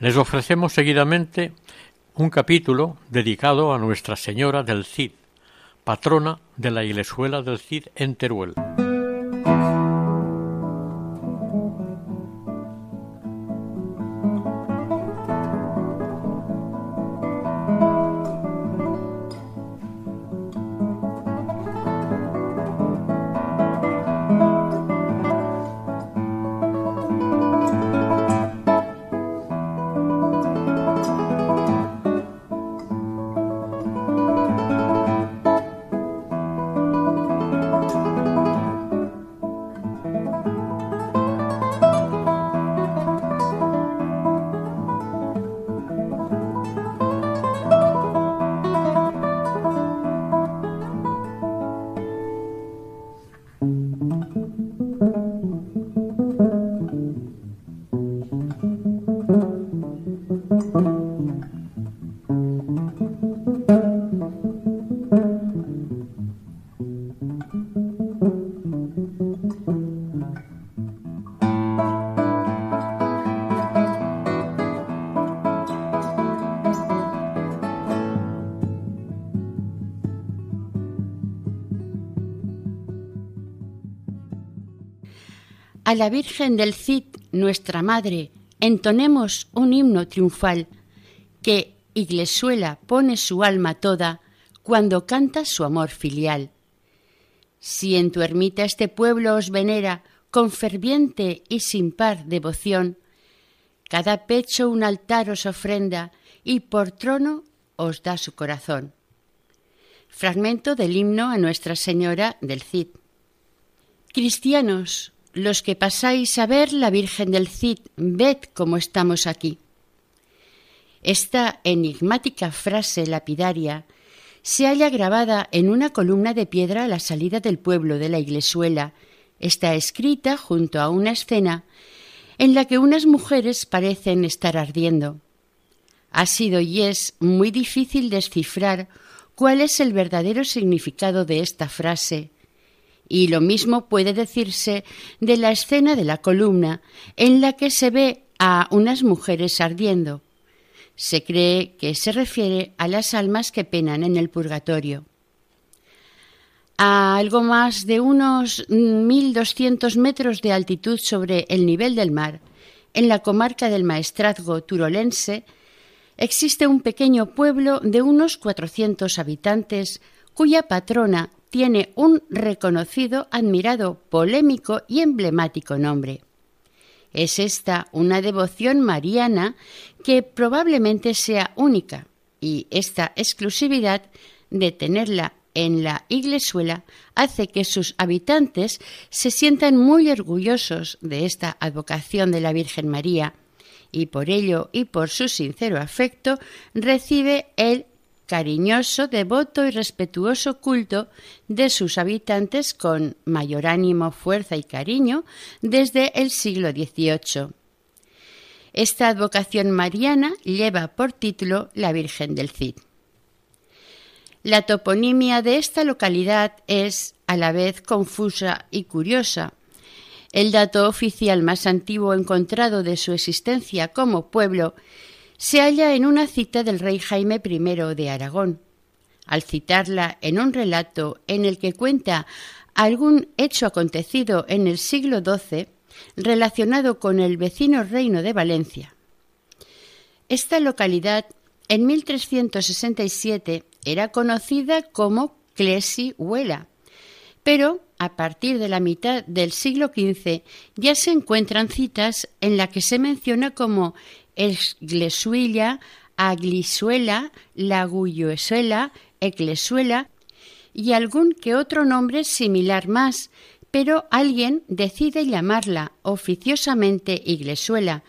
Les ofrecemos seguidamente un capítulo dedicado a Nuestra Señora del Cid, patrona de la Iglesuela del Cid en Teruel. A la Virgen del Cid, nuestra Madre, entonemos un himno triunfal que Iglesuela pone su alma toda cuando canta su amor filial. Si en tu ermita este pueblo os venera con ferviente y sin par devoción, cada pecho un altar os ofrenda y por trono os da su corazón. Fragmento del himno a Nuestra Señora del Cid. Cristianos, los que pasáis a ver la Virgen del Cid, ved cómo estamos aquí. Esta enigmática frase lapidaria se halla grabada en una columna de piedra a la salida del pueblo de la Iglesuela. Está escrita junto a una escena en la que unas mujeres parecen estar ardiendo. Ha sido y es muy difícil descifrar cuál es el verdadero significado de esta frase, y lo mismo puede decirse de la escena de la columna en la que se ve a unas mujeres ardiendo. Se cree que se refiere a las almas que penan en el purgatorio. A algo más de unos 1.200 metros de altitud sobre el nivel del mar, en la comarca del Maestrazgo turolense, existe un pequeño pueblo de unos 400 habitantes cuya patrona tiene un reconocido, admirado, polémico y emblemático nombre. Es esta una devoción mariana que probablemente sea única, y esta exclusividad de tenerla en la iglesuela hace que sus habitantes se sientan muy orgullosos de esta advocación de la Virgen María, y por ello y por su sincero afecto recibe el cariñoso, devoto y respetuoso culto de sus habitantes con mayor ánimo, fuerza y cariño desde el siglo XVIII. Esta advocación mariana lleva por título la Virgen del Cid. La toponimia de esta localidad es a la vez confusa y curiosa. El dato oficial más antiguo encontrado de su existencia como pueblo se halla en una cita del rey Jaime I de Aragón. Al citarla en un relato en el que cuenta algún hecho acontecido en el siglo XII relacionado con el vecino reino de Valencia. Esta localidad en 1367 era conocida como Clesi-Huela, pero a partir de la mitad del siglo XV ya se encuentran citas en las que se menciona como Esglesuilla, Aglisuela, Lagullosuela, Eclesuela y algún que otro nombre similar más, pero alguien decide llamarla oficiosamente Iglesuela,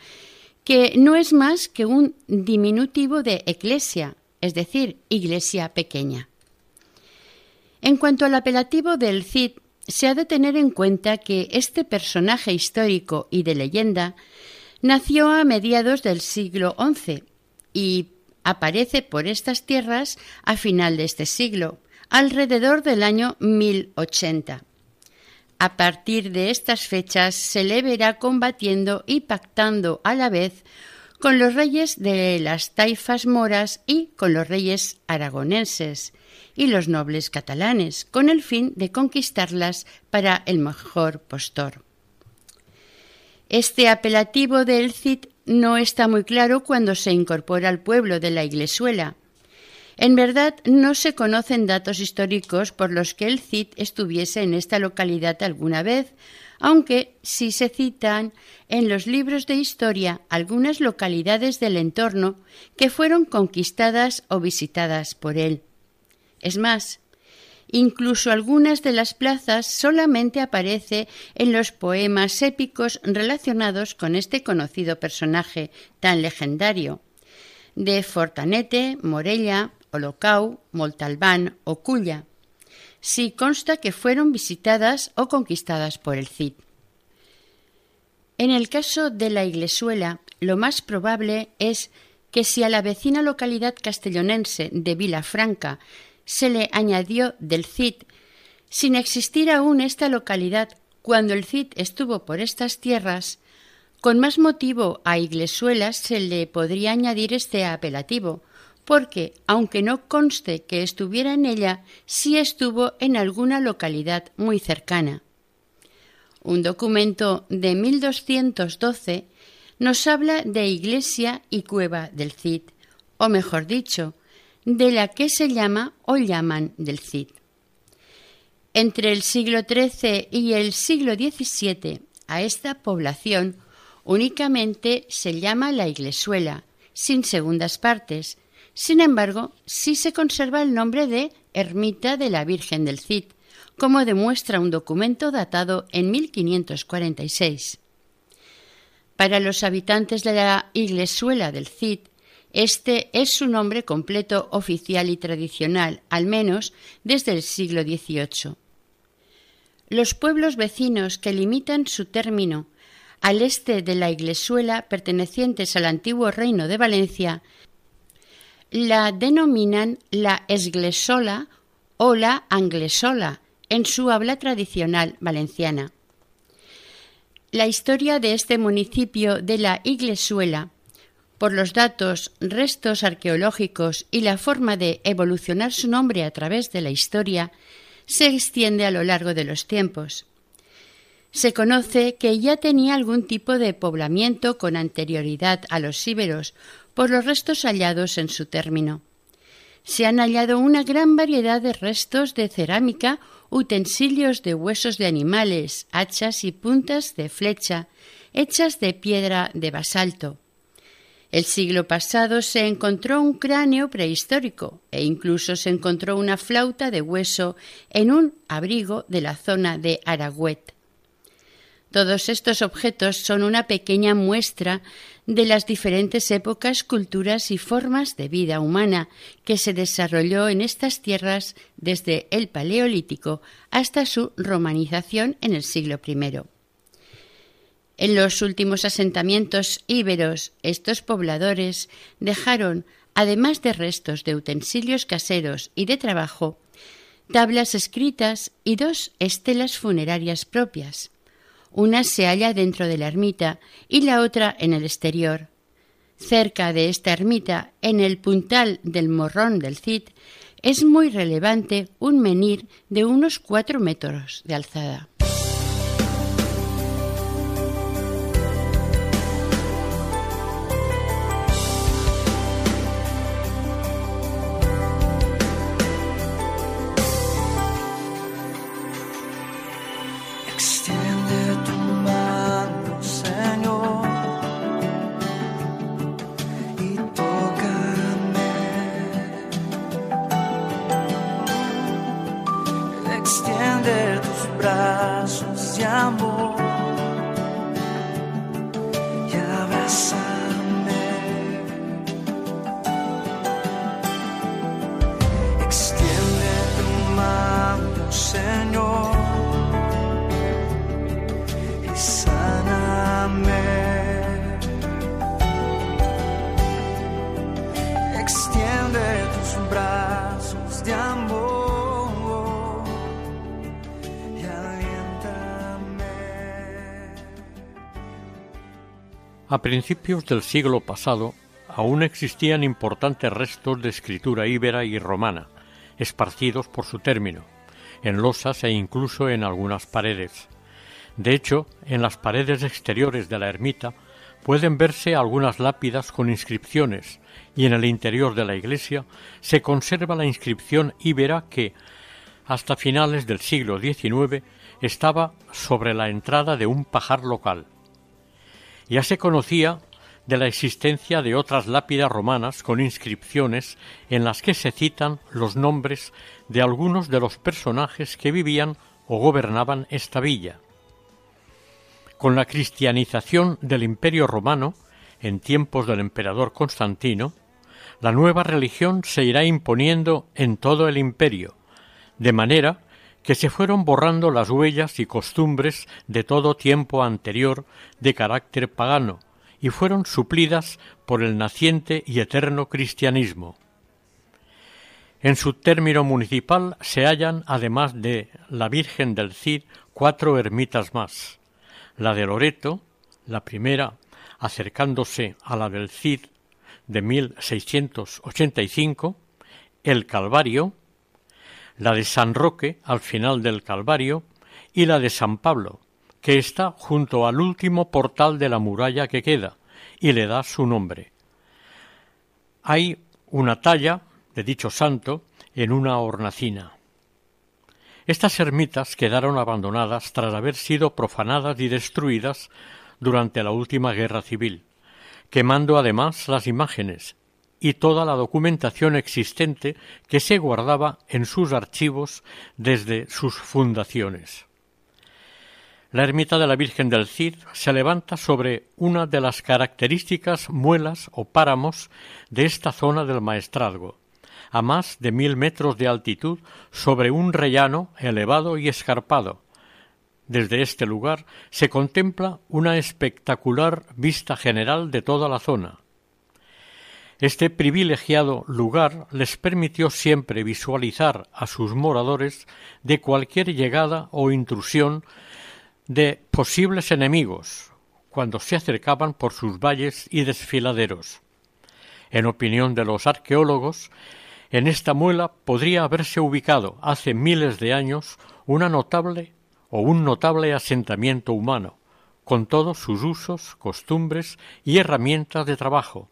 que no es más que un diminutivo de eclesia, es decir, iglesia pequeña. En cuanto al apelativo del Cid, se ha de tener en cuenta que este personaje histórico y de leyenda nació a mediados del siglo XI y aparece por estas tierras a final de este siglo, alrededor del año 1080. A partir de estas fechas se le verá combatiendo y pactando a la vez con los reyes de las taifas moras y con los reyes aragonenses y los nobles catalanes, con el fin de conquistarlas para el mejor postor. Este apelativo del Cid no está muy claro cuando se incorpora al pueblo de la Iglesuela. En verdad, no se conocen datos históricos por los que el Cid estuviese en esta localidad alguna vez, aunque sí se citan en los libros de historia algunas localidades del entorno que fueron conquistadas o visitadas por él. Es más, incluso algunas de las plazas solamente aparece en los poemas épicos relacionados con este conocido personaje tan legendario de Fortanete, Morella, Olocau, Moltalbán o Culla. Sí consta que fueron visitadas o conquistadas por el Cid. En el caso de la Iglesuela, lo más probable es que si a la vecina localidad castellonense de Vilafranca se le añadió del Cid, sin existir aún esta localidad cuando el Cid estuvo por estas tierras, con más motivo a Iglesuelas se le podría añadir este apelativo, porque, aunque no conste que estuviera en ella, sí estuvo en alguna localidad muy cercana. Un documento de 1212 nos habla de iglesia y cueva del Cid, o mejor dicho, de la que se llama o llaman del Cid. Entre el siglo XIII y el siglo XVII a esta población únicamente se llama la Iglesuela, sin segundas partes. Sin embargo, sí se conserva el nombre de Ermita de la Virgen del Cid, como demuestra un documento datado en 1546. Para los habitantes de la Iglesuela del Cid, este es su nombre completo oficial y tradicional, al menos desde el siglo XVIII. Los pueblos vecinos que limitan su término al este de la Iglesuela, pertenecientes al antiguo reino de Valencia, la denominan la Esglesola o la Anglesola en su habla tradicional valenciana. La historia de este municipio de la Iglesuela por los datos, restos arqueológicos y la forma de evolucionar su nombre a través de la historia, se extiende a lo largo de los tiempos. Se conoce que ya tenía algún tipo de poblamiento con anterioridad a los íberos por los restos hallados en su término. Se han hallado una gran variedad de restos de cerámica, utensilios de huesos de animales, hachas y puntas de flecha, hechas de piedra de basalto. El siglo pasado se encontró un cráneo prehistórico e incluso se encontró una flauta de hueso en un abrigo de la zona de Aragüet. Todos estos objetos son una pequeña muestra de las diferentes épocas, culturas y formas de vida humana que se desarrolló en estas tierras desde el Paleolítico hasta su romanización en el siglo I. En los últimos asentamientos íberos, estos pobladores dejaron, además de restos de utensilios caseros y de trabajo, tablas escritas y dos estelas funerarias propias. Una se halla dentro de la ermita y la otra en el exterior. Cerca de esta ermita, en el puntal del morrón del Cid, es muy relevante un menir de unos cuatro metros de alzada. A principios del siglo pasado aún existían importantes restos de escritura íbera y romana, esparcidos por su término, en losas e incluso en algunas paredes. De hecho, en las paredes exteriores de la ermita pueden verse algunas lápidas con inscripciones y en el interior de la iglesia se conserva la inscripción íbera que, hasta finales del siglo XIX, estaba sobre la entrada de un pajar local. Ya se conocía de la existencia de otras lápidas romanas con inscripciones en las que se citan los nombres de algunos de los personajes que vivían o gobernaban esta villa. Con la cristianización del Imperio romano, en tiempos del emperador Constantino, la nueva religión se irá imponiendo en todo el imperio, de manera que se fueron borrando las huellas y costumbres de todo tiempo anterior de carácter pagano, y fueron suplidas por el naciente y eterno cristianismo. En su término municipal se hallan, además de la Virgen del Cid, cuatro ermitas más. La de Loreto, la primera acercándose a la del Cid de 1685, el Calvario, la de San Roque al final del Calvario y la de San Pablo, que está junto al último portal de la muralla que queda y le da su nombre. Hay una talla de dicho santo en una hornacina. Estas ermitas quedaron abandonadas tras haber sido profanadas y destruidas durante la última guerra civil, quemando además las imágenes y toda la documentación existente que se guardaba en sus archivos desde sus fundaciones. La ermita de la Virgen del Cid se levanta sobre una de las características muelas o páramos de esta zona del Maestrazgo, a más de mil metros de altitud sobre un rellano elevado y escarpado. Desde este lugar se contempla una espectacular vista general de toda la zona. Este privilegiado lugar les permitió siempre visualizar a sus moradores de cualquier llegada o intrusión de posibles enemigos cuando se acercaban por sus valles y desfiladeros. En opinión de los arqueólogos, en esta muela podría haberse ubicado hace miles de años una notable o un notable asentamiento humano, con todos sus usos, costumbres y herramientas de trabajo,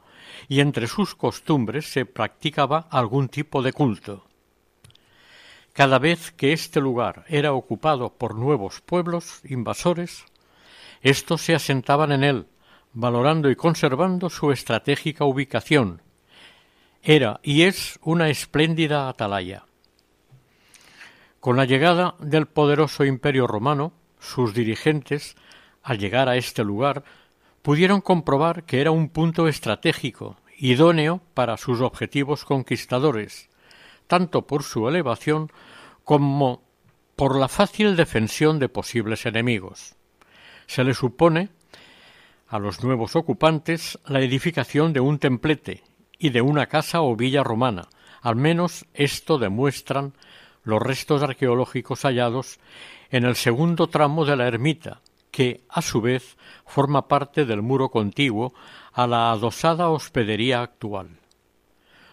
y entre sus costumbres se practicaba algún tipo de culto. Cada vez que este lugar era ocupado por nuevos pueblos invasores, estos se asentaban en él, valorando y conservando su estratégica ubicación. Era y es una espléndida atalaya. Con la llegada del poderoso imperio romano, sus dirigentes, al llegar a este lugar, pudieron comprobar que era un punto estratégico, idóneo para sus objetivos conquistadores, tanto por su elevación como por la fácil defensión de posibles enemigos. Se le supone a los nuevos ocupantes la edificación de un templete y de una casa o villa romana. Al menos esto demuestran los restos arqueológicos hallados en el segundo tramo de la ermita, que, a su vez, forma parte del muro contiguo a la adosada hospedería actual.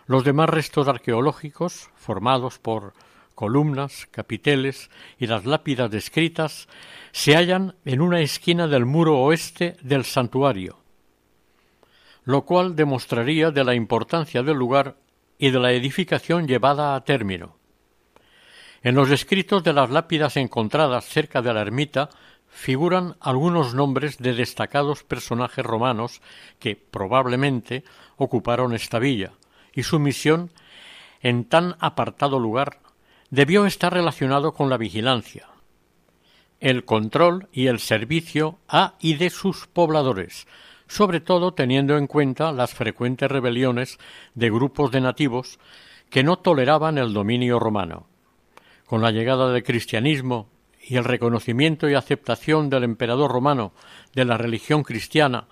Los demás restos arqueológicos, formados por columnas, capiteles y las lápidas descritas, se hallan en una esquina del muro oeste del santuario, lo cual demostraría de la importancia del lugar y de la edificación llevada a término. En los escritos de las lápidas encontradas cerca de la ermita figuran algunos nombres de destacados personajes romanos que probablemente ocuparon esta villa, y su misión en tan apartado lugar debió estar relacionado con la vigilancia. el control y el servicio a y de sus pobladores, sobre todo teniendo en cuenta las frecuentes rebeliones de grupos de nativos que no toleraban el dominio romano. Con la llegada del cristianismo y el reconocimiento y aceptación del emperador romano de la religión cristiana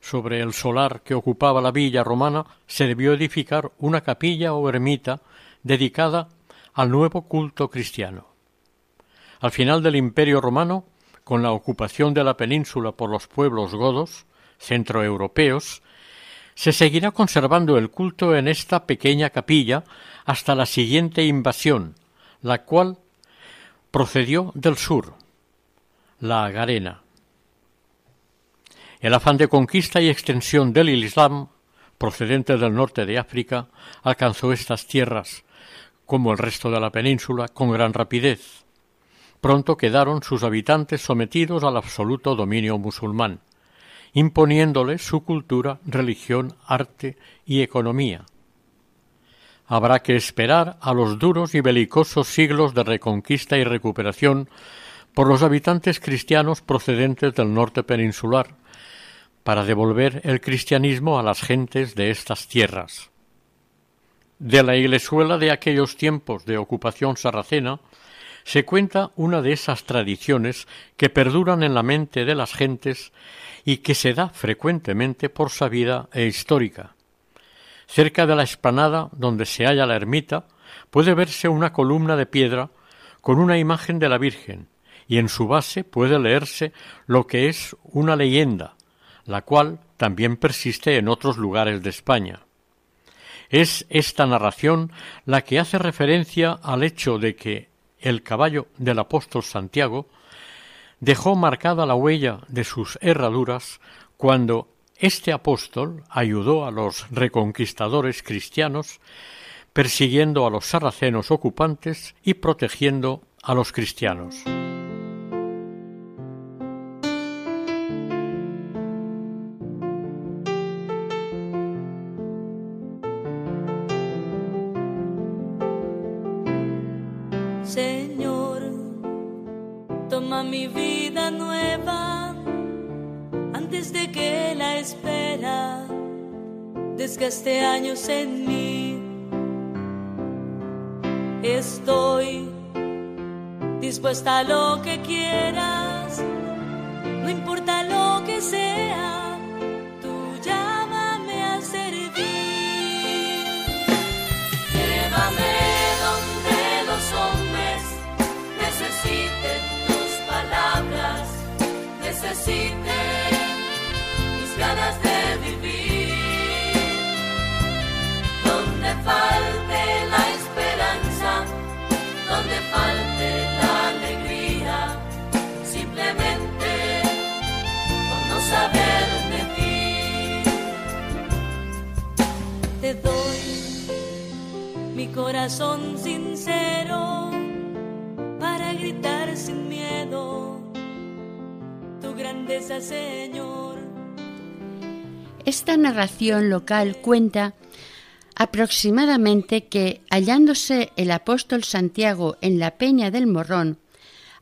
sobre el solar que ocupaba la villa romana se debió edificar una capilla o ermita dedicada al nuevo culto cristiano. Al final del Imperio romano, con la ocupación de la península por los pueblos godos, centroeuropeos, se seguirá conservando el culto en esta pequeña capilla hasta la siguiente invasión, la cual procedió del sur, la Garena. El afán de conquista y extensión del Islam, procedente del norte de África, alcanzó estas tierras, como el resto de la península, con gran rapidez. Pronto quedaron sus habitantes sometidos al absoluto dominio musulmán, imponiéndoles su cultura, religión, arte y economía. Habrá que esperar a los duros y belicosos siglos de reconquista y recuperación por los habitantes cristianos procedentes del norte peninsular, para devolver el cristianismo a las gentes de estas tierras. De la iglesuela de aquellos tiempos de ocupación sarracena se cuenta una de esas tradiciones que perduran en la mente de las gentes y que se da frecuentemente por sabida e histórica. Cerca de la esplanada donde se halla la ermita puede verse una columna de piedra con una imagen de la Virgen, y en su base puede leerse lo que es una leyenda, la cual también persiste en otros lugares de España. Es esta narración la que hace referencia al hecho de que el caballo del apóstol Santiago dejó marcada la huella de sus herraduras cuando este apóstol ayudó a los reconquistadores cristianos persiguiendo a los sarracenos ocupantes y protegiendo a los cristianos. Local cuenta aproximadamente que, hallándose el apóstol Santiago en la Peña del Morrón,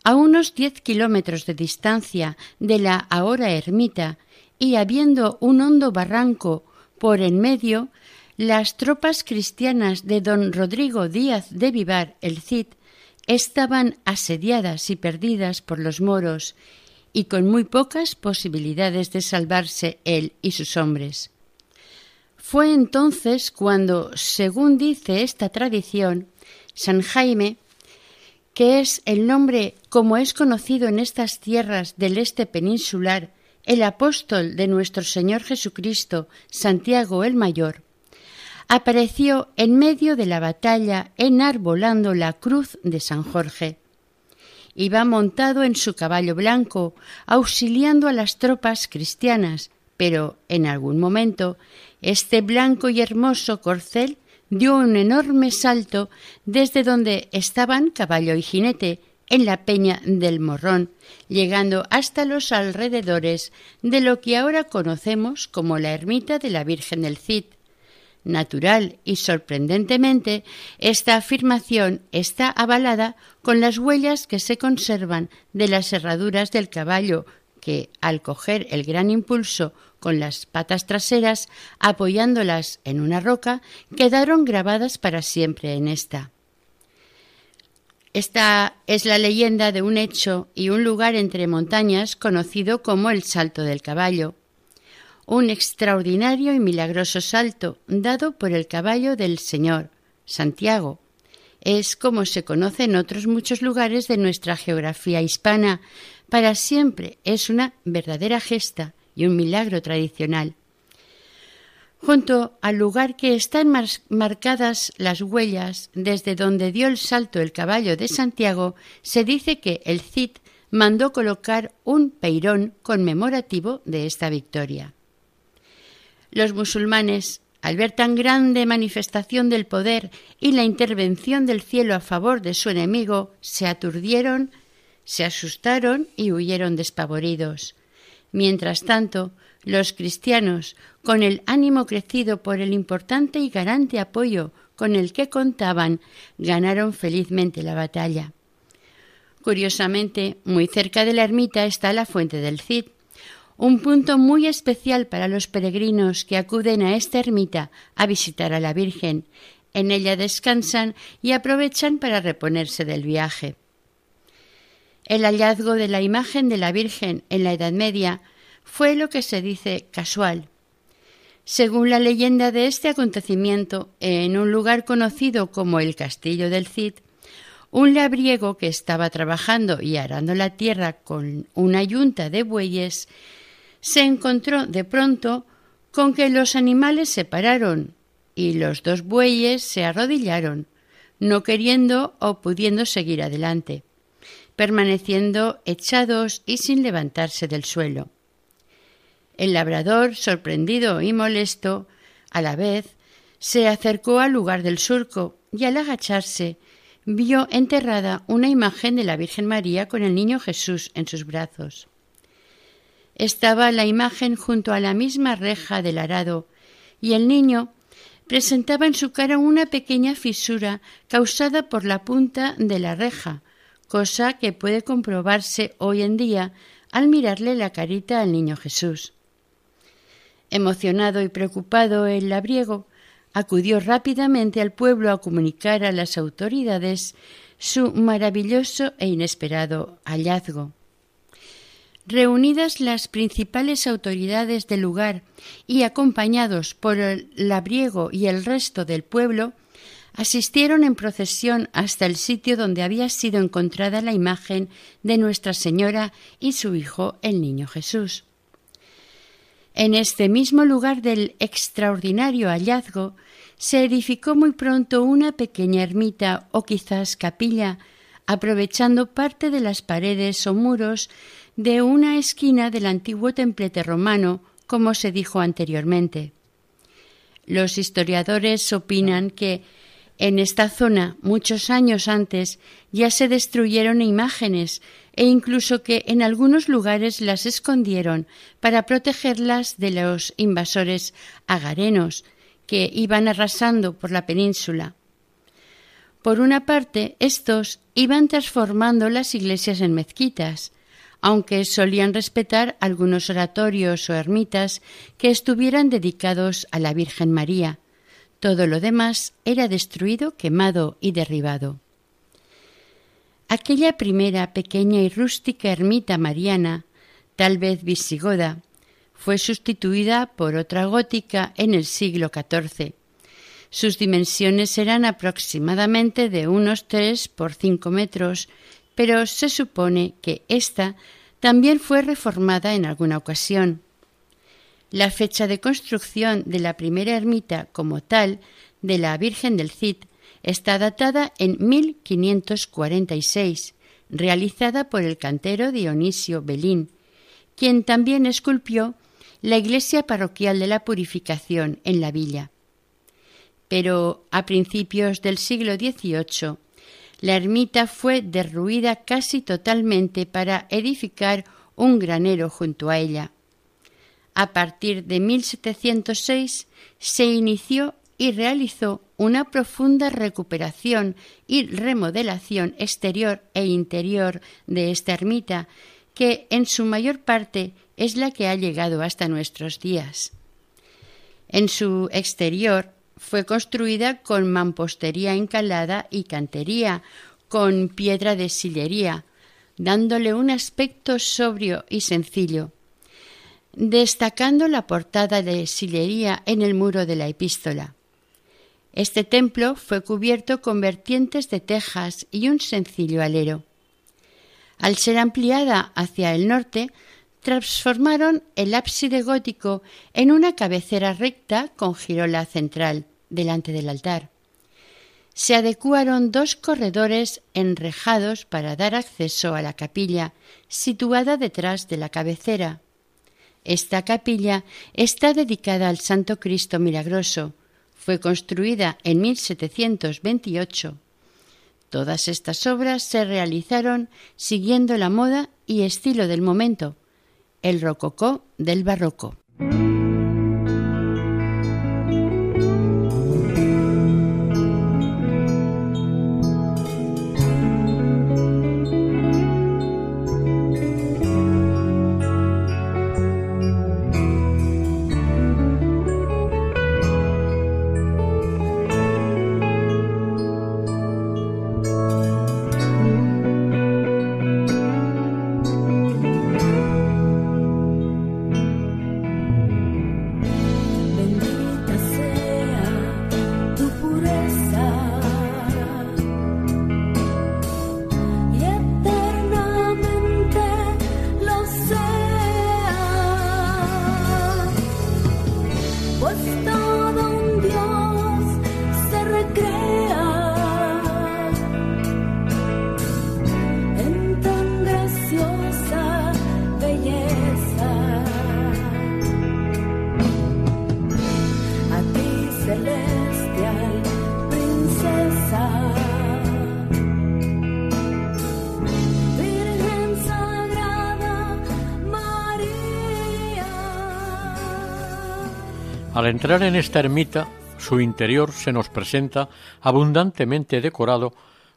a unos diez kilómetros de distancia de la ahora ermita, y habiendo un hondo barranco por en medio, las tropas cristianas de don Rodrigo Díaz de Vivar, el Cid, estaban asediadas y perdidas por los moros, y con muy pocas posibilidades de salvarse él y sus hombres. Fue entonces cuando, según dice esta tradición, San Jaime, que es el nombre como es conocido en estas tierras del este peninsular, el apóstol de nuestro Señor Jesucristo, Santiago el Mayor, apareció en medio de la batalla enarbolando la cruz de San Jorge. Iba montado en su caballo blanco, auxiliando a las tropas cristianas, pero en algún momento este blanco y hermoso corcel dio un enorme salto desde donde estaban caballo y jinete en la peña del Morrón, llegando hasta los alrededores de lo que ahora conocemos como la ermita de la Virgen del Cid, Natural y sorprendentemente, esta afirmación está avalada con las huellas que se conservan de las herraduras del caballo que, al coger el gran impulso con las patas traseras, apoyándolas en una roca, quedaron grabadas para siempre en esta. Esta es la leyenda de un hecho y un lugar entre montañas conocido como el Salto del Caballo, un extraordinario y milagroso salto dado por el caballo del Señor, Santiago. Es como se conoce en otros muchos lugares de nuestra geografía hispana. Para siempre es una verdadera gesta y un milagro tradicional. Junto al lugar que están marcadas las huellas desde donde dio el salto el caballo de Santiago, se dice que el Cid mandó colocar un peirón conmemorativo de esta victoria. Los musulmanes, al ver tan grande manifestación del poder y la intervención del cielo a favor de su enemigo, se aturdieron, se asustaron y huyeron despavoridos. Mientras tanto, los cristianos, con el ánimo crecido por el importante y garante apoyo con el que contaban, ganaron felizmente la batalla. Curiosamente, muy cerca de la ermita está la fuente del Cid, un punto muy especial para los peregrinos que acuden a esta ermita a visitar a la Virgen. En ella descansan y aprovechan para reponerse del viaje. El hallazgo de la imagen de la Virgen en la Edad Media fue lo que se dice casual. Según la leyenda de este acontecimiento, en un lugar conocido como el Castillo del Cid, un labriego que estaba trabajando y arando la tierra con una yunta de bueyes se encontró de pronto con que los animales se pararon y los dos bueyes se arrodillaron, no queriendo o pudiendo seguir adelante, permaneciendo echados y sin levantarse del suelo. El labrador, sorprendido y molesto, a la vez, se acercó al lugar del surco y al agacharse vio enterrada una imagen de la Virgen María con el niño Jesús en sus brazos estaba la imagen junto a la misma reja del arado, y el niño presentaba en su cara una pequeña fisura causada por la punta de la reja, cosa que puede comprobarse hoy en día al mirarle la carita al niño Jesús. Emocionado y preocupado el labriego acudió rápidamente al pueblo a comunicar a las autoridades su maravilloso e inesperado hallazgo. Reunidas las principales autoridades del lugar y acompañados por el labriego y el resto del pueblo, asistieron en procesión hasta el sitio donde había sido encontrada la imagen de Nuestra Señora y su Hijo el Niño Jesús. En este mismo lugar del extraordinario hallazgo se edificó muy pronto una pequeña ermita o quizás capilla, aprovechando parte de las paredes o muros de una esquina del antiguo templete romano, como se dijo anteriormente. Los historiadores opinan que en esta zona muchos años antes ya se destruyeron imágenes e incluso que en algunos lugares las escondieron para protegerlas de los invasores agarenos que iban arrasando por la península. Por una parte, estos iban transformando las iglesias en mezquitas, aunque solían respetar algunos oratorios o ermitas que estuvieran dedicados a la Virgen María. Todo lo demás era destruido, quemado y derribado. Aquella primera pequeña y rústica ermita mariana, tal vez visigoda, fue sustituida por otra gótica en el siglo XIV. Sus dimensiones eran aproximadamente de unos tres por cinco metros pero se supone que ésta también fue reformada en alguna ocasión. La fecha de construcción de la primera ermita como tal de la Virgen del Cid está datada en 1546, realizada por el cantero Dionisio Belín, quien también esculpió la iglesia parroquial de la Purificación en la villa. Pero a principios del siglo XVIII la ermita fue derruida casi totalmente para edificar un granero junto a ella. A partir de 1706 se inició y realizó una profunda recuperación y remodelación exterior e interior de esta ermita, que en su mayor parte es la que ha llegado hasta nuestros días. En su exterior fue construida con mampostería encalada y cantería, con piedra de sillería, dándole un aspecto sobrio y sencillo, destacando la portada de sillería en el muro de la epístola. Este templo fue cubierto con vertientes de tejas y un sencillo alero. Al ser ampliada hacia el norte, transformaron el ábside gótico en una cabecera recta con girola central delante del altar. Se adecuaron dos corredores enrejados para dar acceso a la capilla situada detrás de la cabecera. Esta capilla está dedicada al Santo Cristo Milagroso. Fue construida en 1728. Todas estas obras se realizaron siguiendo la moda y estilo del momento, el rococó del barroco. Al entrar en esta ermita, su interior se nos presenta abundantemente decorado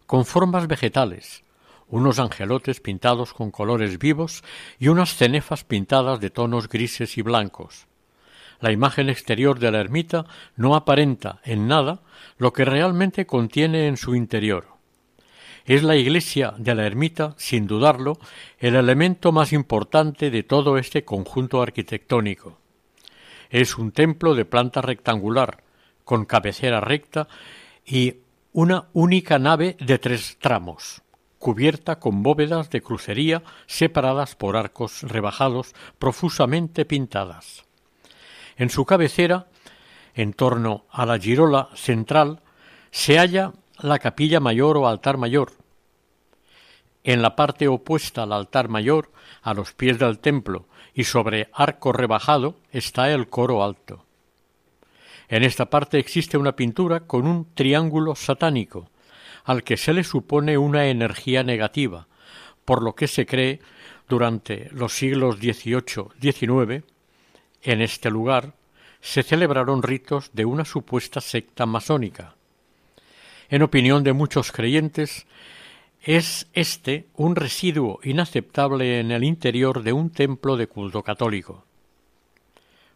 con formas vegetales, unos angelotes pintados con colores vivos y unas cenefas pintadas de tonos grises y blancos. La imagen exterior de la ermita no aparenta en nada lo que realmente contiene en su interior. Es la iglesia de la ermita, sin dudarlo, el elemento más importante de todo este conjunto arquitectónico. Es un templo de planta rectangular, con cabecera recta y una única nave de tres tramos, cubierta con bóvedas de crucería separadas por arcos rebajados profusamente pintadas. En su cabecera, en torno a la girola central, se halla la capilla mayor o altar mayor. En la parte opuesta al altar mayor, a los pies del templo, y sobre arco rebajado está el coro alto. En esta parte existe una pintura con un triángulo satánico, al que se le supone una energía negativa, por lo que se cree durante los siglos XVIII-XIX en este lugar se celebraron ritos de una supuesta secta masónica. En opinión de muchos creyentes, es este un residuo inaceptable en el interior de un templo de culto católico.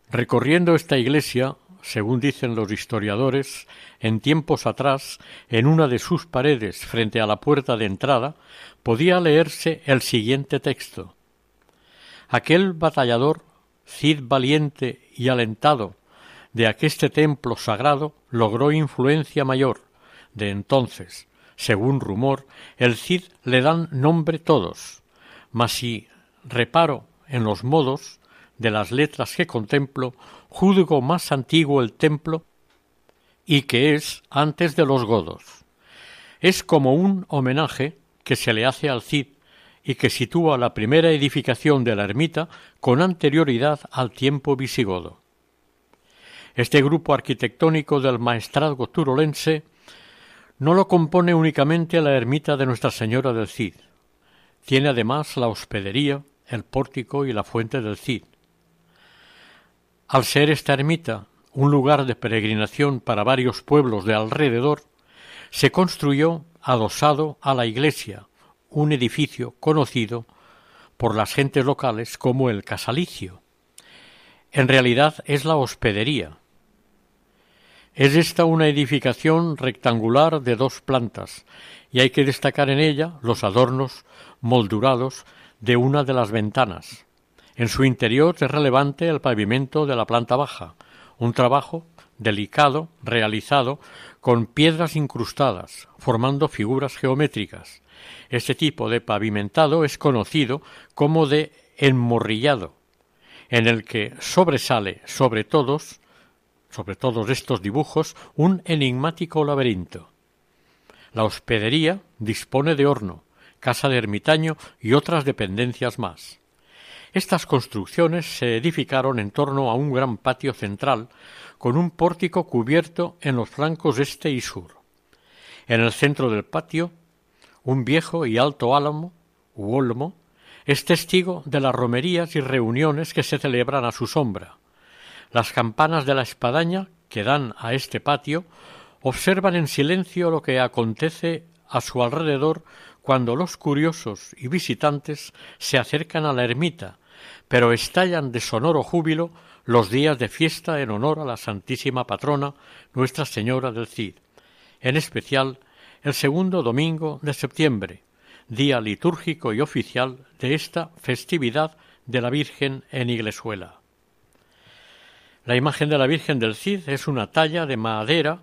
Recorriendo esta iglesia, según dicen los historiadores, en tiempos atrás, en una de sus paredes frente a la puerta de entrada, podía leerse el siguiente texto. Aquel batallador, Cid valiente y alentado, de aqueste templo sagrado, logró influencia mayor, de entonces, según rumor, el Cid le dan nombre todos, mas si reparo en los modos de las letras que contemplo, juzgo más antiguo el templo y que es antes de los godos. Es como un homenaje que se le hace al Cid y que sitúa la primera edificación de la ermita con anterioridad al tiempo visigodo. Este grupo arquitectónico del maestrazgo turolense no lo compone únicamente la ermita de Nuestra Señora del Cid. Tiene además la hospedería, el pórtico y la fuente del Cid. Al ser esta ermita un lugar de peregrinación para varios pueblos de alrededor, se construyó adosado a la iglesia un edificio conocido por las gentes locales como el casalicio. En realidad es la hospedería. Es esta una edificación rectangular de dos plantas, y hay que destacar en ella los adornos moldurados de una de las ventanas. En su interior es relevante el pavimento de la planta baja, un trabajo delicado realizado con piedras incrustadas, formando figuras geométricas. Este tipo de pavimentado es conocido como de enmorrillado, en el que sobresale sobre todos, sobre todos estos dibujos, un enigmático laberinto. La hospedería dispone de horno, casa de ermitaño y otras dependencias más. Estas construcciones se edificaron en torno a un gran patio central con un pórtico cubierto en los flancos este y sur. En el centro del patio, un viejo y alto álamo, u olmo, es testigo de las romerías y reuniones que se celebran a su sombra. Las campanas de la espadaña que dan a este patio observan en silencio lo que acontece a su alrededor cuando los curiosos y visitantes se acercan a la ermita pero estallan de sonoro júbilo los días de fiesta en honor a la Santísima Patrona Nuestra Señora del Cid, en especial el segundo domingo de septiembre, día litúrgico y oficial de esta festividad de la Virgen en Iglesuela. La imagen de la Virgen del Cid es una talla de madera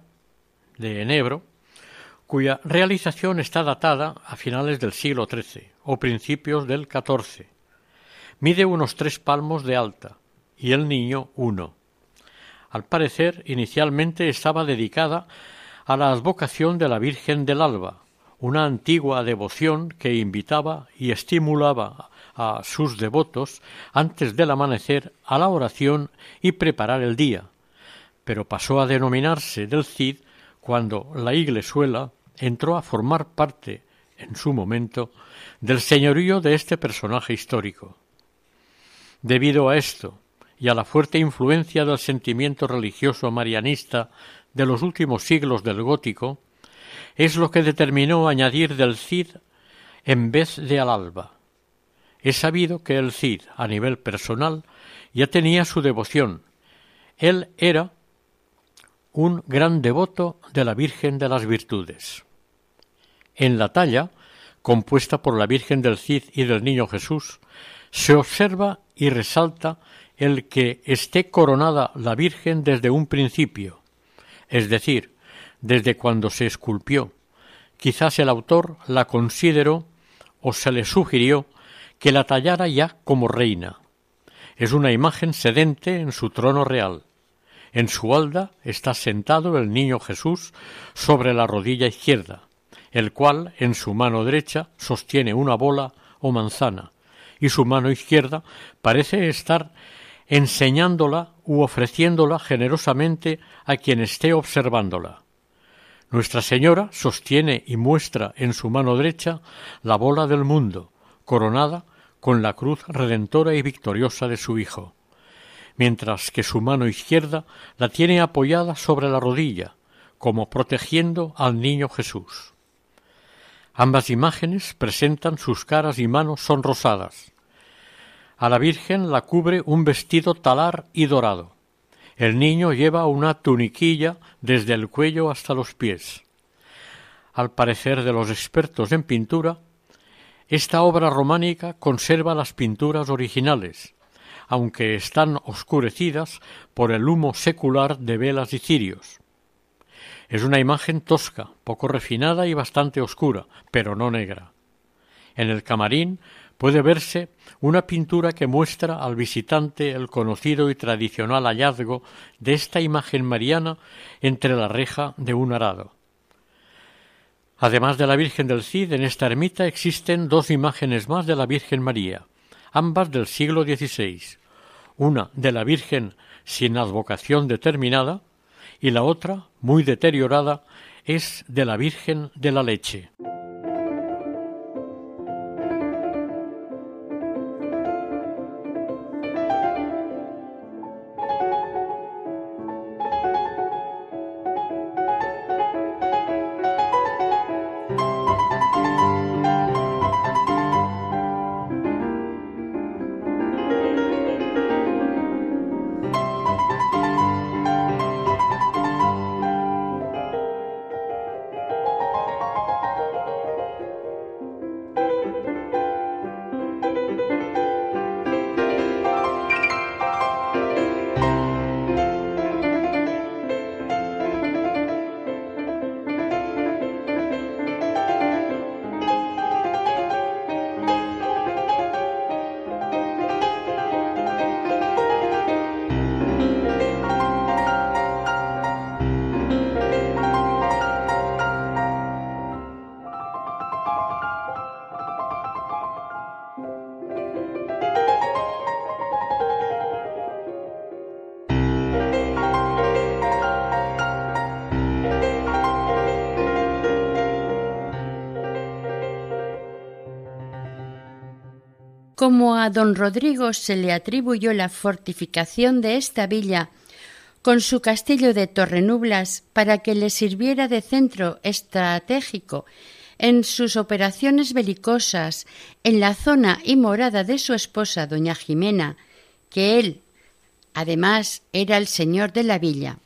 de enebro cuya realización está datada a finales del siglo XIII o principios del XIV Mide unos tres palmos de alta y el niño uno. Al parecer, inicialmente estaba dedicada a la advocación de la Virgen del Alba, una antigua devoción que invitaba y estimulaba a sus devotos antes del amanecer a la oración y preparar el día, pero pasó a denominarse del Cid cuando la Iglesuela entró a formar parte, en su momento, del señorío de este personaje histórico. Debido a esto y a la fuerte influencia del sentimiento religioso marianista de los últimos siglos del gótico, es lo que determinó añadir del Cid en vez de al alba. Es sabido que el Cid, a nivel personal, ya tenía su devoción. Él era un gran devoto de la Virgen de las Virtudes. En la talla, compuesta por la Virgen del Cid y del Niño Jesús, se observa y resalta el que esté coronada la Virgen desde un principio, es decir, desde cuando se esculpió. Quizás el autor la consideró o se le sugirió que la tallara ya como reina. Es una imagen sedente en su trono real. En su alda está sentado el niño Jesús sobre la rodilla izquierda, el cual en su mano derecha sostiene una bola o manzana, y su mano izquierda parece estar enseñándola u ofreciéndola generosamente a quien esté observándola. Nuestra Señora sostiene y muestra en su mano derecha la bola del mundo, coronada con la cruz redentora y victoriosa de su Hijo, mientras que su mano izquierda la tiene apoyada sobre la rodilla, como protegiendo al niño Jesús. Ambas imágenes presentan sus caras y manos sonrosadas, a la Virgen la cubre un vestido talar y dorado. El niño lleva una tuniquilla desde el cuello hasta los pies. Al parecer de los expertos en pintura, esta obra románica conserva las pinturas originales, aunque están oscurecidas por el humo secular de velas y cirios. Es una imagen tosca, poco refinada y bastante oscura, pero no negra. En el camarín puede verse una pintura que muestra al visitante el conocido y tradicional hallazgo de esta imagen mariana entre la reja de un arado. Además de la Virgen del Cid, en esta ermita existen dos imágenes más de la Virgen María, ambas del siglo XVI, una de la Virgen sin advocación determinada y la otra, muy deteriorada, es de la Virgen de la Leche. Como a don Rodrigo se le atribuyó la fortificación de esta villa con su castillo de Torrenublas para que le sirviera de centro estratégico en sus operaciones belicosas en la zona y morada de su esposa doña Jimena, que él, además, era el señor de la villa,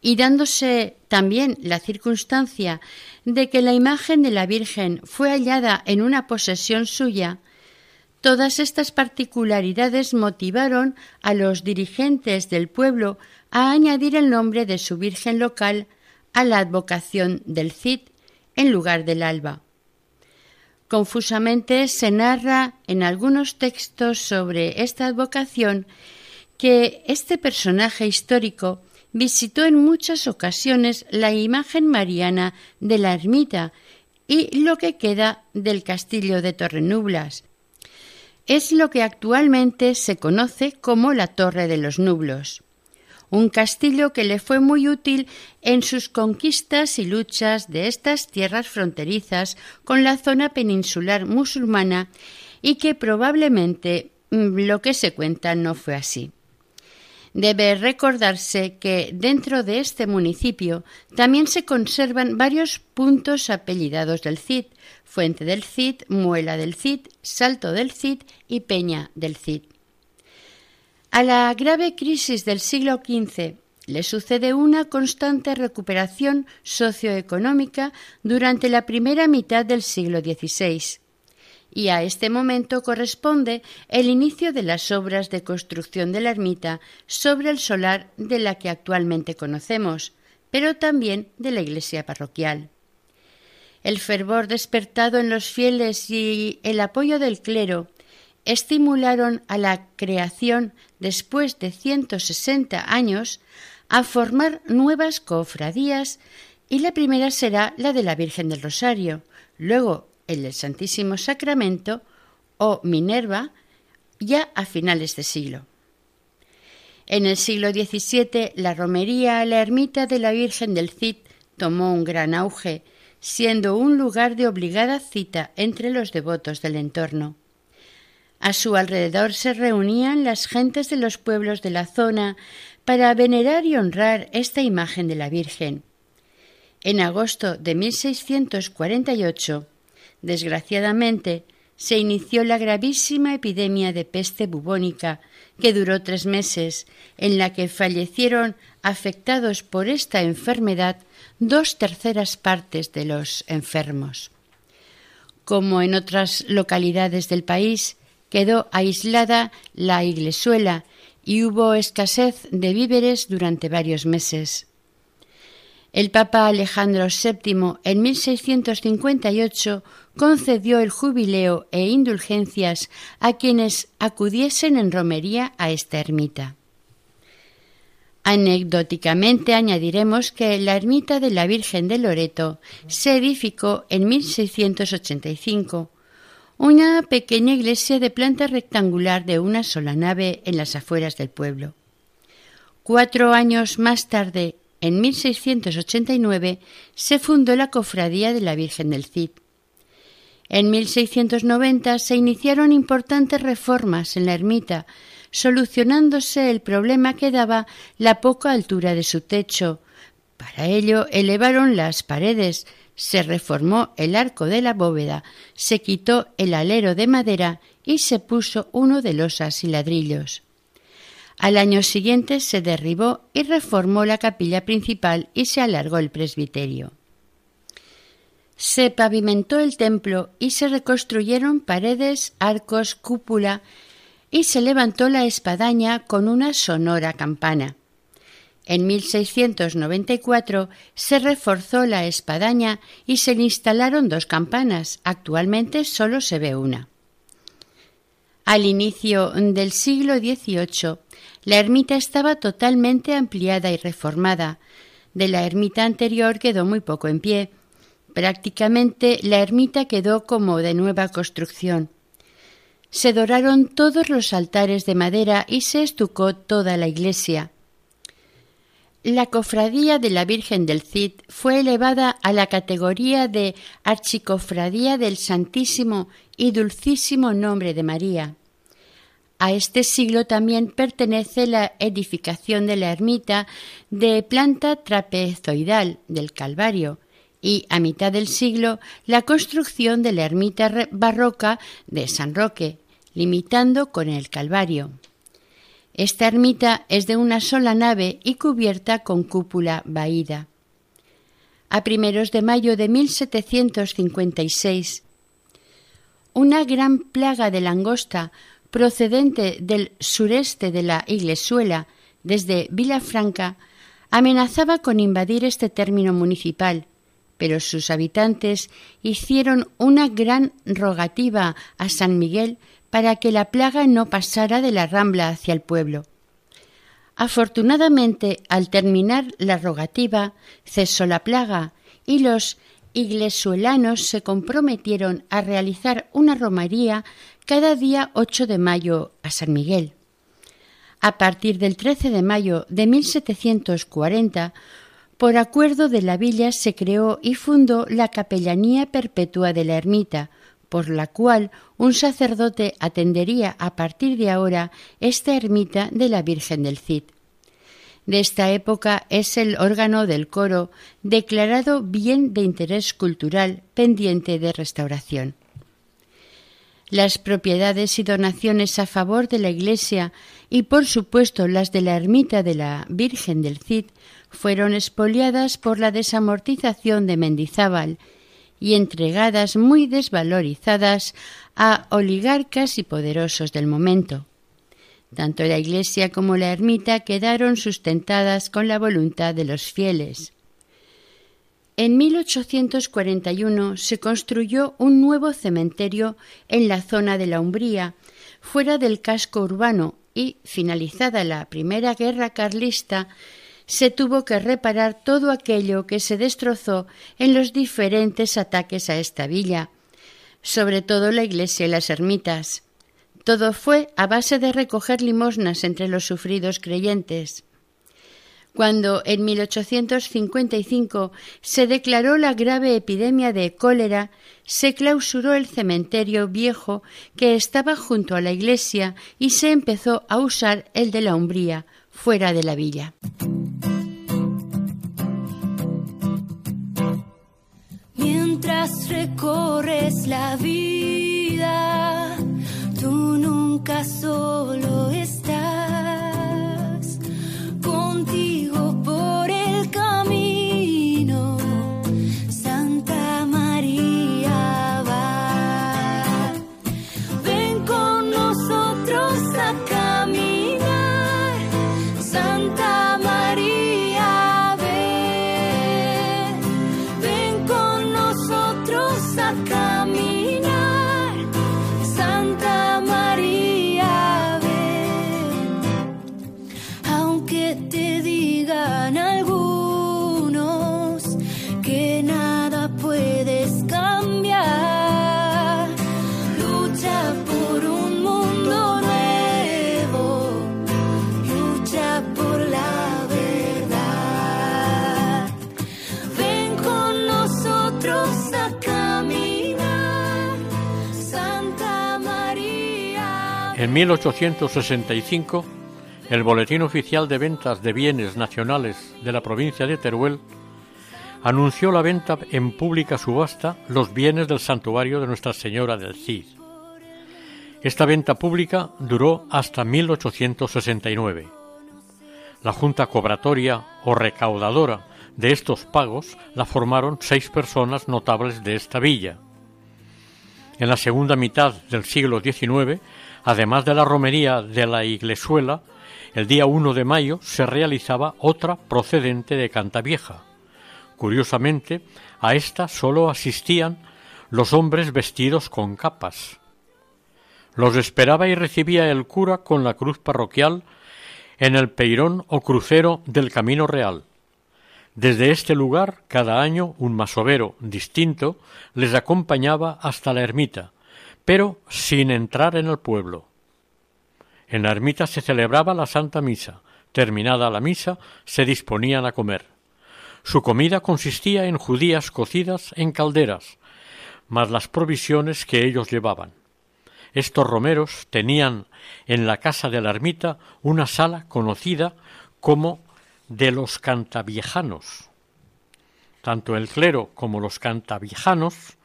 y dándose también la circunstancia de que la imagen de la Virgen fue hallada en una posesión suya, todas estas particularidades motivaron a los dirigentes del pueblo a añadir el nombre de su Virgen local a la advocación del Cid en lugar del alba. Confusamente se narra en algunos textos sobre esta advocación que este personaje histórico visitó en muchas ocasiones la imagen mariana de la ermita y lo que queda del castillo de Torrenublas. Es lo que actualmente se conoce como la Torre de los Nublos un castillo que le fue muy útil en sus conquistas y luchas de estas tierras fronterizas con la zona peninsular musulmana y que probablemente mm, lo que se cuenta no fue así. Debe recordarse que dentro de este municipio también se conservan varios puntos apellidados del Cid, Fuente del Cid, Muela del Cid, Salto del Cid y Peña del Cid. A la grave crisis del siglo XV le sucede una constante recuperación socioeconómica durante la primera mitad del siglo XVI, y a este momento corresponde el inicio de las obras de construcción de la ermita sobre el solar de la que actualmente conocemos, pero también de la iglesia parroquial. El fervor despertado en los fieles y el apoyo del clero estimularon a la creación, después de 160 años, a formar nuevas cofradías y la primera será la de la Virgen del Rosario, luego el del Santísimo Sacramento o Minerva, ya a finales de siglo. En el siglo XVII, la romería a la ermita de la Virgen del Cid tomó un gran auge, siendo un lugar de obligada cita entre los devotos del entorno. A su alrededor se reunían las gentes de los pueblos de la zona para venerar y honrar esta imagen de la Virgen. En agosto de 1648, desgraciadamente, se inició la gravísima epidemia de peste bubónica que duró tres meses, en la que fallecieron afectados por esta enfermedad dos terceras partes de los enfermos. Como en otras localidades del país, quedó aislada la iglesuela y hubo escasez de víveres durante varios meses. El Papa Alejandro VII en 1658 concedió el jubileo e indulgencias a quienes acudiesen en romería a esta ermita. Anecdóticamente añadiremos que la ermita de la Virgen de Loreto se edificó en 1685 una pequeña iglesia de planta rectangular de una sola nave en las afueras del pueblo. Cuatro años más tarde, en 1689, se fundó la Cofradía de la Virgen del Cid. En 1690 se iniciaron importantes reformas en la ermita, solucionándose el problema que daba la poca altura de su techo. Para ello elevaron las paredes, se reformó el arco de la bóveda, se quitó el alero de madera y se puso uno de losas y ladrillos. Al año siguiente se derribó y reformó la capilla principal y se alargó el presbiterio. Se pavimentó el templo y se reconstruyeron paredes, arcos, cúpula y se levantó la espadaña con una sonora campana. En 1694 se reforzó la espadaña y se le instalaron dos campanas. Actualmente solo se ve una. Al inicio del siglo XVIII, la ermita estaba totalmente ampliada y reformada. De la ermita anterior quedó muy poco en pie. Prácticamente la ermita quedó como de nueva construcción. Se doraron todos los altares de madera y se estucó toda la iglesia. La cofradía de la Virgen del Cid fue elevada a la categoría de Archicofradía del Santísimo y Dulcísimo Nombre de María, A este siglo también pertenece la edificación de la ermita de planta trapezoidal del Calvario y a mitad del siglo la construcción de la ermita barroca de San Roque, limitando con el Calvario. Esta ermita es de una sola nave y cubierta con cúpula vaída. A primeros de mayo de 1756, una gran plaga de langosta procedente del sureste de la Iglesuela, desde Vilafranca, amenazaba con invadir este término municipal, pero sus habitantes hicieron una gran rogativa a San Miguel para que la plaga no pasara de la rambla hacia el pueblo. Afortunadamente, al terminar la rogativa, cesó la plaga y los iglesuelanos se comprometieron a realizar una romería cada día 8 de mayo a San Miguel. A partir del 13 de mayo de 1740, por acuerdo de la villa se creó y fundó la Capellanía Perpetua de la Ermita, por la cual un sacerdote atendería a partir de ahora esta ermita de la Virgen del Cid. De esta época es el órgano del coro declarado bien de interés cultural pendiente de restauración. Las propiedades y donaciones a favor de la Iglesia y, por supuesto, las de la ermita de la Virgen del Cid fueron expoliadas por la desamortización de Mendizábal y entregadas muy desvalorizadas a oligarcas y poderosos del momento. Tanto la iglesia como la ermita quedaron sustentadas con la voluntad de los fieles. En 1841 se construyó un nuevo cementerio en la zona de la Umbría, fuera del casco urbano, y, finalizada la Primera Guerra Carlista, se tuvo que reparar todo aquello que se destrozó en los diferentes ataques a esta villa, sobre todo la iglesia y las ermitas. Todo fue a base de recoger limosnas entre los sufridos creyentes. Cuando en 1855 se declaró la grave epidemia de cólera, se clausuró el cementerio viejo que estaba junto a la iglesia y se empezó a usar el de la Umbría, fuera de la villa. Mientras recorres la vida, tú nunca solo estás 1865, el Boletín Oficial de Ventas de Bienes Nacionales de la provincia de Teruel anunció la venta en pública subasta los bienes del santuario de Nuestra Señora del Cid. Esta venta pública duró hasta 1869. La junta cobratoria o recaudadora de estos pagos la formaron seis personas notables de esta villa. En la segunda mitad del siglo XIX, además de la romería de la Iglesuela, el día 1 de mayo se realizaba otra procedente de Cantavieja. Curiosamente, a esta sólo asistían los hombres vestidos con capas. Los esperaba y recibía el cura con la cruz parroquial en el peirón o crucero del Camino Real. Desde este lugar, cada año, un masovero distinto les acompañaba hasta la ermita, pero sin entrar en el pueblo. En la ermita se celebraba la Santa Misa. Terminada la misa, se disponían a comer. Su comida consistía en judías cocidas en calderas, más las provisiones que ellos llevaban. estos romeros tenían en la casa de la ermita una sala conocida como de los cantaviejanos. Tanto el clero como los cantaviejanos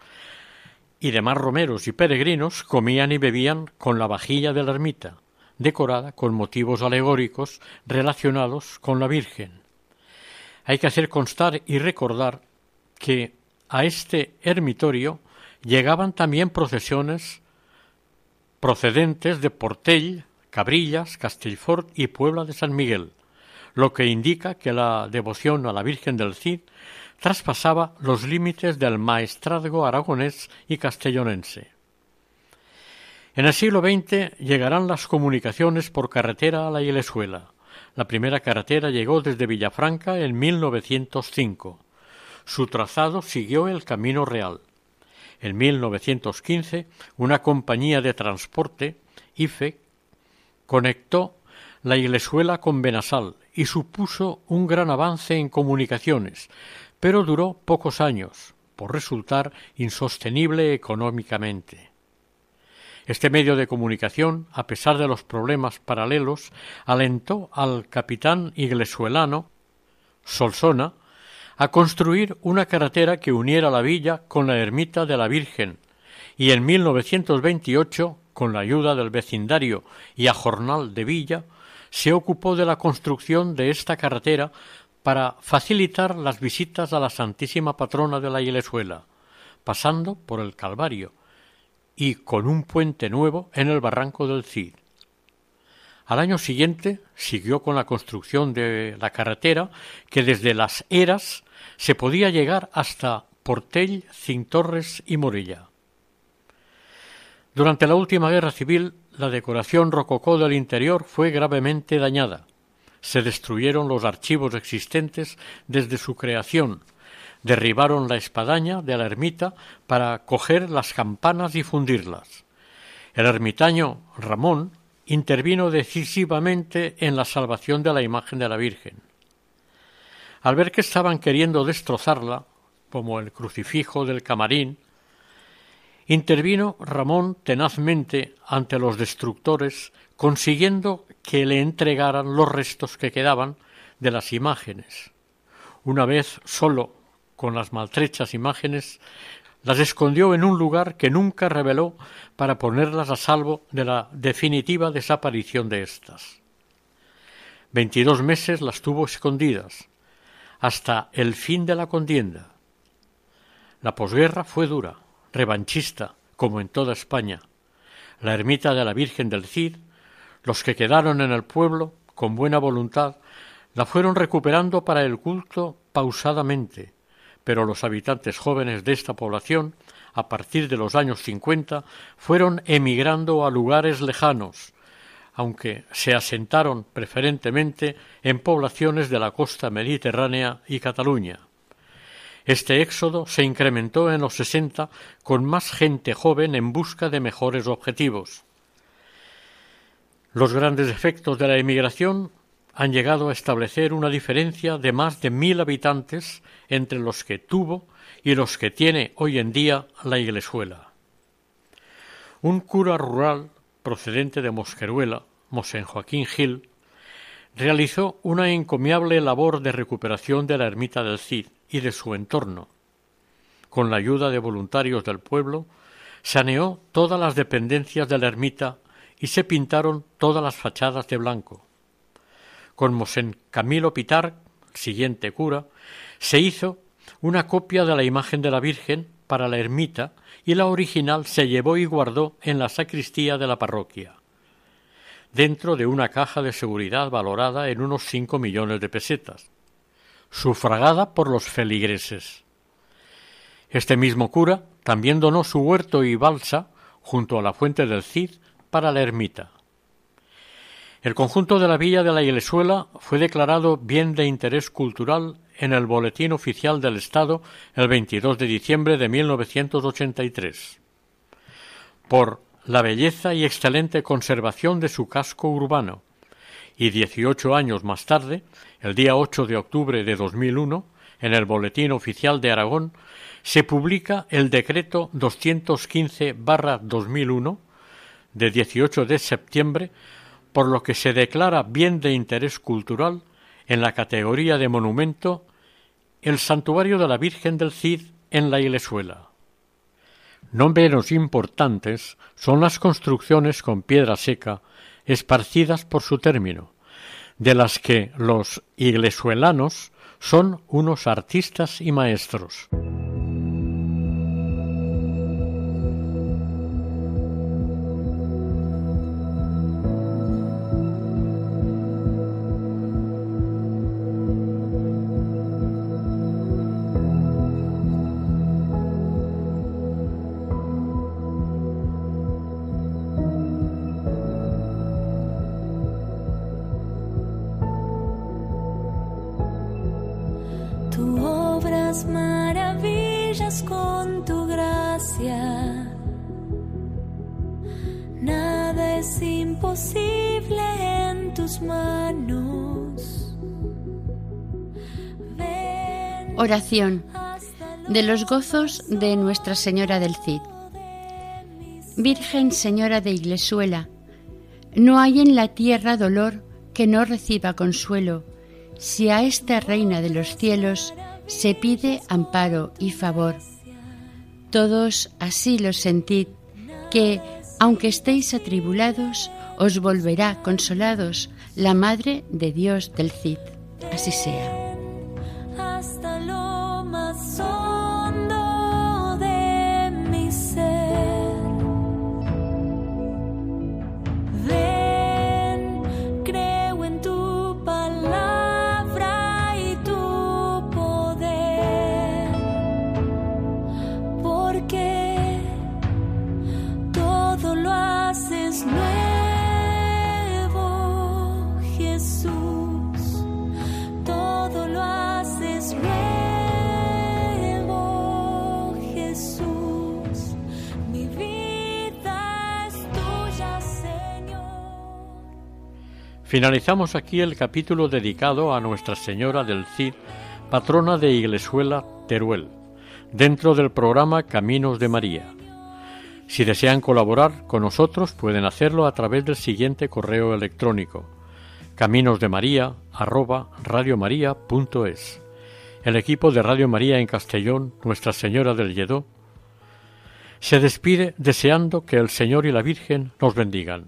y demás romeros y peregrinos comían y bebían con la vajilla de la ermita, decorada con motivos alegóricos relacionados con la Virgen. Hay que hacer constar y recordar que a este ermitorio llegaban también procesiones procedentes de Portell, Cabrillas, Castellfort y Puebla de San Miguel, lo que indica que la devoción a la Virgen del Cid traspasaba los límites del maestrazgo aragonés y castellonense. En el siglo XX llegarán las comunicaciones por carretera a la Ilesuela. La primera carretera llegó desde Villafranca en 1905. Su trazado siguió el Camino Real. En 1915, una compañía de transporte, IFE, conectó la Ilesuela con Benasal y supuso un gran avance en comunicaciones, pero duró pocos años, por resultar insostenible económicamente. Este medio de comunicación, a pesar de los problemas paralelos, alentó al capitán iglesuelano Solsona a construir una carretera que uniera la villa con la ermita de la Virgen, y en 1928, con la ayuda del vecindario y a Jornal de Villa, se ocupó de la construcción de esta carretera para facilitar las visitas a la Santísima Patrona de la Ilesuela, pasando por el Calvario y con un puente nuevo en el barranco del Cid. Al año siguiente siguió con la construcción de la carretera que desde las Eras se podía llegar hasta Portell, Cintorres y Morella. Durante la última guerra civil, la decoración rococó del interior fue gravemente dañada se destruyeron los archivos existentes desde su creación, derribaron la espadaña de la ermita para coger las campanas y fundirlas. El ermitaño Ramón intervino decisivamente en la salvación de la imagen de la Virgen. Al ver que estaban queriendo destrozarla, como el crucifijo del camarín, intervino Ramón tenazmente ante los destructores consiguiendo que le entregaran los restos que quedaban de las imágenes. Una vez solo con las maltrechas imágenes, las escondió en un lugar que nunca reveló para ponerlas a salvo de la definitiva desaparición de éstas. Veintidós meses las tuvo escondidas, hasta el fin de la contienda. La posguerra fue dura, revanchista, como en toda España. La ermita de la Virgen del Cid los que quedaron en el pueblo, con buena voluntad, la fueron recuperando para el culto pausadamente, pero los habitantes jóvenes de esta población, a partir de los años cincuenta, fueron emigrando a lugares lejanos, aunque se asentaron preferentemente en poblaciones de la costa mediterránea y Cataluña. Este éxodo se incrementó en los sesenta con más gente joven en busca de mejores objetivos. Los grandes efectos de la emigración han llegado a establecer una diferencia de más de mil habitantes entre los que tuvo y los que tiene hoy en día la Iglesuela. Un cura rural procedente de Mosqueruela, Mosén Joaquín Gil, realizó una encomiable labor de recuperación de la ermita del Cid y de su entorno. Con la ayuda de voluntarios del pueblo, saneó todas las dependencias de la ermita y se pintaron todas las fachadas de blanco. Con Mosén Camilo Pitar, siguiente cura, se hizo una copia de la imagen de la Virgen para la ermita y la original se llevó y guardó en la sacristía de la parroquia, dentro de una caja de seguridad valorada en unos cinco millones de pesetas, sufragada por los feligreses. Este mismo cura también donó su huerto y balsa junto a la fuente del Cid para la ermita. El conjunto de la villa de la Ilesuela fue declarado bien de interés cultural en el Boletín Oficial del Estado el 22 de diciembre de 1983 por la belleza y excelente conservación de su casco urbano y dieciocho años más tarde, el día 8 de octubre de 2001, en el Boletín Oficial de Aragón, se publica el decreto 215-2001 de 18 de septiembre, por lo que se declara bien de interés cultural en la categoría de monumento el santuario de la Virgen del Cid en la Ilesuela. No menos importantes son las construcciones con piedra seca esparcidas por su término, de las que los iglesuelanos son unos artistas y maestros. De los gozos de Nuestra Señora del Cid. Virgen Señora de Iglesuela, no hay en la tierra dolor que no reciba consuelo, si a esta Reina de los cielos se pide amparo y favor. Todos así lo sentid, que, aunque estéis atribulados, os volverá consolados la Madre de Dios del Cid. Así sea. Finalizamos aquí el capítulo dedicado a Nuestra Señora del Cid, patrona de Iglesuela, Teruel, dentro del programa Caminos de María. Si desean colaborar con nosotros pueden hacerlo a través del siguiente correo electrónico caminosdemaria@radiomaria.es. El equipo de Radio María en Castellón, Nuestra Señora del Lledó, se despide deseando que el Señor y la Virgen nos bendigan.